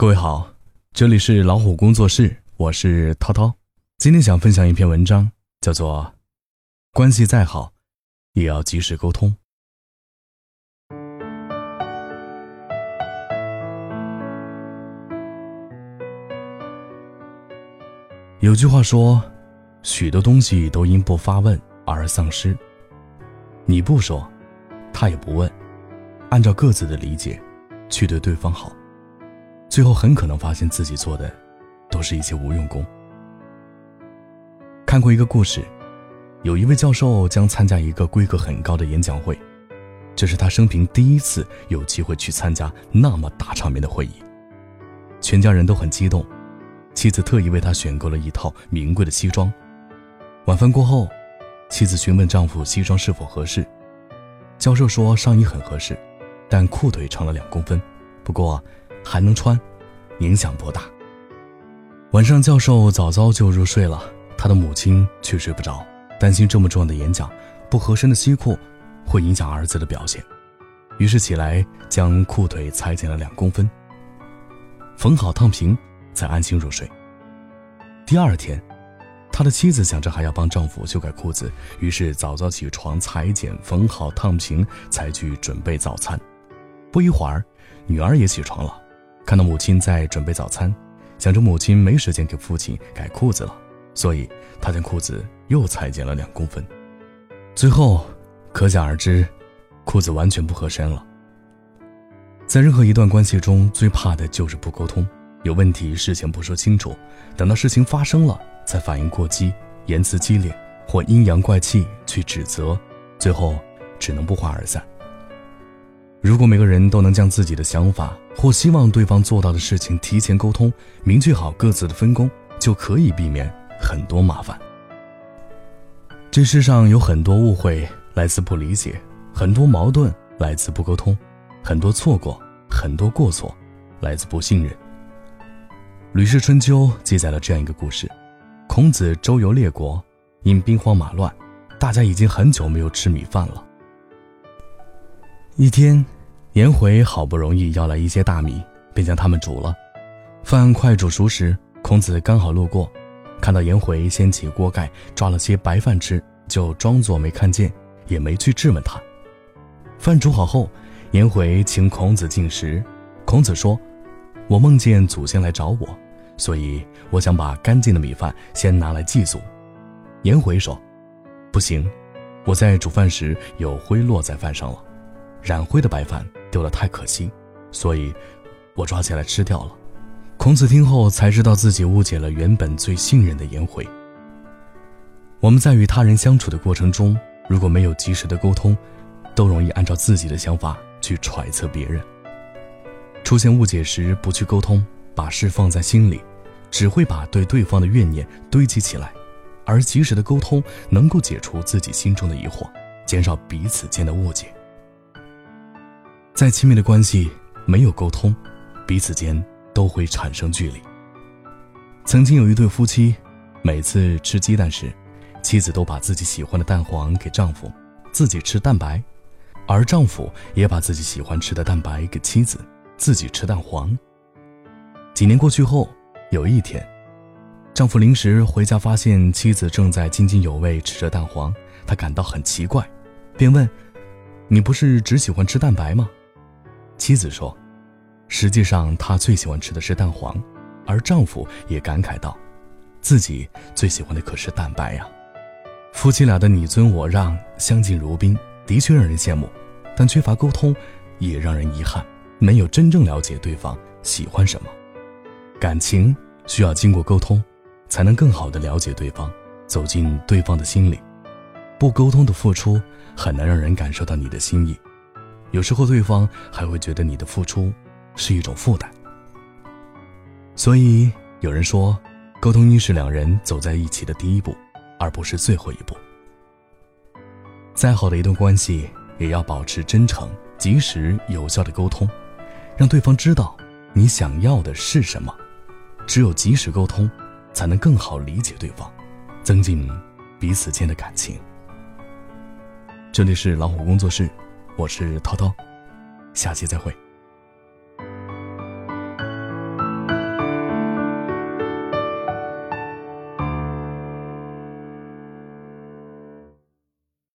各位好，这里是老虎工作室，我是涛涛。今天想分享一篇文章，叫做《关系再好，也要及时沟通》。有句话说，许多东西都因不发问而丧失。你不说，他也不问，按照各自的理解去对对方好。最后很可能发现自己做的，都是一些无用功。看过一个故事，有一位教授将参加一个规格很高的演讲会，这是他生平第一次有机会去参加那么大场面的会议。全家人都很激动，妻子特意为他选购了一套名贵的西装。晚饭过后，妻子询问丈夫西装是否合适，教授说上衣很合适，但裤腿长了两公分，不过。还能穿，影响不大。晚上，教授早早就入睡了，他的母亲却睡不着，担心这么重要的演讲，不合身的西裤会影响儿子的表现，于是起来将裤腿裁剪了两公分，缝好烫平，才安心入睡。第二天，他的妻子想着还要帮丈夫修改裤子，于是早早起床裁剪、缝好、烫平，才去准备早餐。不一会儿，女儿也起床了。看到母亲在准备早餐，想着母亲没时间给父亲改裤子了，所以他将裤子又裁剪了两公分。最后，可想而知，裤子完全不合身了。在任何一段关系中，最怕的就是不沟通。有问题事情不说清楚，等到事情发生了才反应过激，言辞激烈或阴阳怪气去指责，最后只能不欢而散。如果每个人都能将自己的想法或希望对方做到的事情提前沟通，明确好各自的分工，就可以避免很多麻烦。这世上有很多误会来自不理解，很多矛盾来自不沟通，很多错过，很多过错来自不信任。《吕氏春秋》记载了这样一个故事：孔子周游列国，因兵荒马乱，大家已经很久没有吃米饭了。一天，颜回好不容易要来一些大米，便将它们煮了。饭快煮熟时，孔子刚好路过，看到颜回掀起锅盖抓了些白饭吃，就装作没看见，也没去质问他。饭煮好后，颜回请孔子进食。孔子说：“我梦见祖先来找我，所以我想把干净的米饭先拿来祭祖。”颜回说：“不行，我在煮饭时有灰落在饭上了。”染灰的白饭丢了太可惜，所以，我抓起来吃掉了。孔子听后才知道自己误解了原本最信任的颜回。我们在与他人相处的过程中，如果没有及时的沟通，都容易按照自己的想法去揣测别人。出现误解时不去沟通，把事放在心里，只会把对对方的怨念堆积起来。而及时的沟通能够解除自己心中的疑惑，减少彼此间的误解。再亲密的关系，没有沟通，彼此间都会产生距离。曾经有一对夫妻，每次吃鸡蛋时，妻子都把自己喜欢的蛋黄给丈夫，自己吃蛋白；而丈夫也把自己喜欢吃的蛋白给妻子，自己吃蛋黄。几年过去后，有一天，丈夫临时回家，发现妻子正在津津有味吃着蛋黄，他感到很奇怪，便问：“你不是只喜欢吃蛋白吗？”妻子说：“实际上，她最喜欢吃的是蛋黄。”而丈夫也感慨道：“自己最喜欢的可是蛋白呀。”夫妻俩的你尊我让、相敬如宾，的确让人羡慕，但缺乏沟通，也让人遗憾。没有真正了解对方喜欢什么，感情需要经过沟通，才能更好的了解对方，走进对方的心里。不沟通的付出，很难让人感受到你的心意。有时候，对方还会觉得你的付出是一种负担。所以，有人说，沟通应是两人走在一起的第一步，而不是最后一步。再好的一段关系，也要保持真诚、及时、有效的沟通，让对方知道你想要的是什么。只有及时沟通，才能更好理解对方，增进彼此间的感情。这里是老虎工作室。我是涛涛，下期再会。